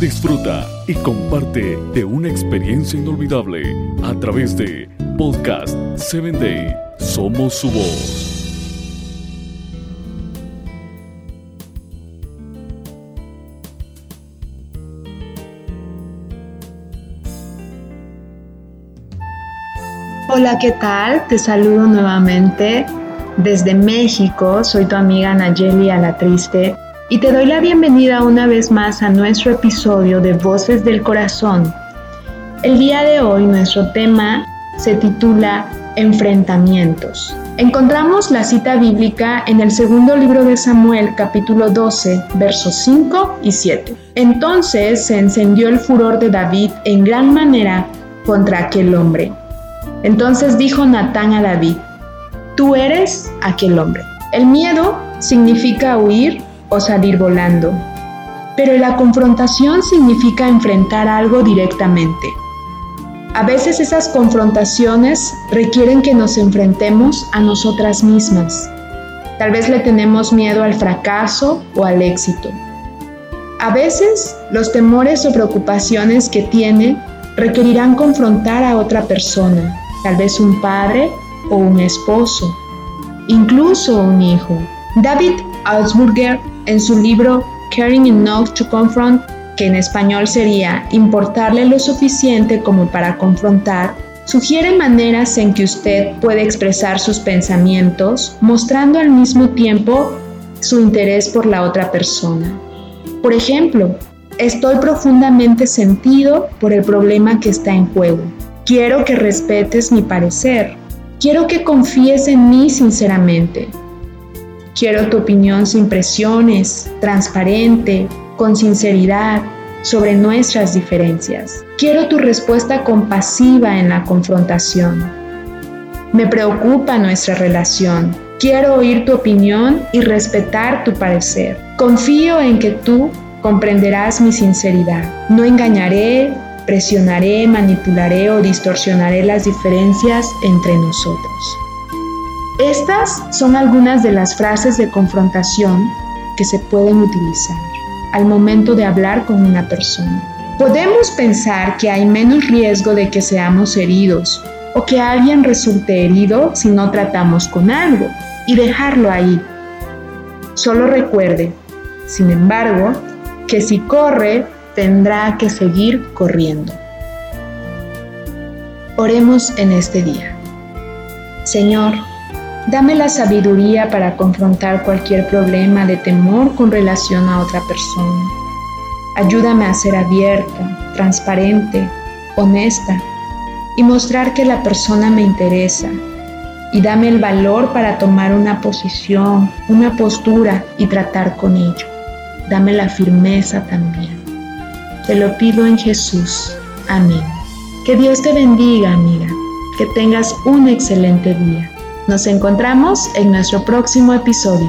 Disfruta y comparte de una experiencia inolvidable a través de Podcast 7 Day. Somos su voz. Hola, ¿qué tal? Te saludo nuevamente desde México. Soy tu amiga Nayeli Alatriste y te doy la bienvenida una vez más a nuestro episodio de Voces del Corazón. El día de hoy nuestro tema se titula Enfrentamientos. Encontramos la cita bíblica en el segundo libro de Samuel capítulo 12 versos 5 y 7. Entonces se encendió el furor de David en gran manera contra aquel hombre. Entonces dijo Natán a David, tú eres aquel hombre. El miedo significa huir o salir volando. Pero la confrontación significa enfrentar algo directamente. A veces esas confrontaciones requieren que nos enfrentemos a nosotras mismas. Tal vez le tenemos miedo al fracaso o al éxito. A veces los temores o preocupaciones que tiene requerirán confrontar a otra persona, tal vez un padre o un esposo, incluso un hijo. David Augsburger en su libro Caring Enough to Confront, que en español sería Importarle lo suficiente como para confrontar, sugiere maneras en que usted puede expresar sus pensamientos mostrando al mismo tiempo su interés por la otra persona. Por ejemplo, estoy profundamente sentido por el problema que está en juego. Quiero que respetes mi parecer. Quiero que confíes en mí sinceramente. Quiero tu opinión sin presiones, transparente, con sinceridad, sobre nuestras diferencias. Quiero tu respuesta compasiva en la confrontación. Me preocupa nuestra relación. Quiero oír tu opinión y respetar tu parecer. Confío en que tú comprenderás mi sinceridad. No engañaré, presionaré, manipularé o distorsionaré las diferencias entre nosotros. Estas son algunas de las frases de confrontación que se pueden utilizar al momento de hablar con una persona. Podemos pensar que hay menos riesgo de que seamos heridos o que alguien resulte herido si no tratamos con algo y dejarlo ahí. Solo recuerde, sin embargo, que si corre, tendrá que seguir corriendo. Oremos en este día. Señor, Dame la sabiduría para confrontar cualquier problema de temor con relación a otra persona. Ayúdame a ser abierta, transparente, honesta y mostrar que la persona me interesa. Y dame el valor para tomar una posición, una postura y tratar con ello. Dame la firmeza también. Te lo pido en Jesús. Amén. Que Dios te bendiga, amiga. Que tengas un excelente día. Nos encontramos en nuestro próximo episodio.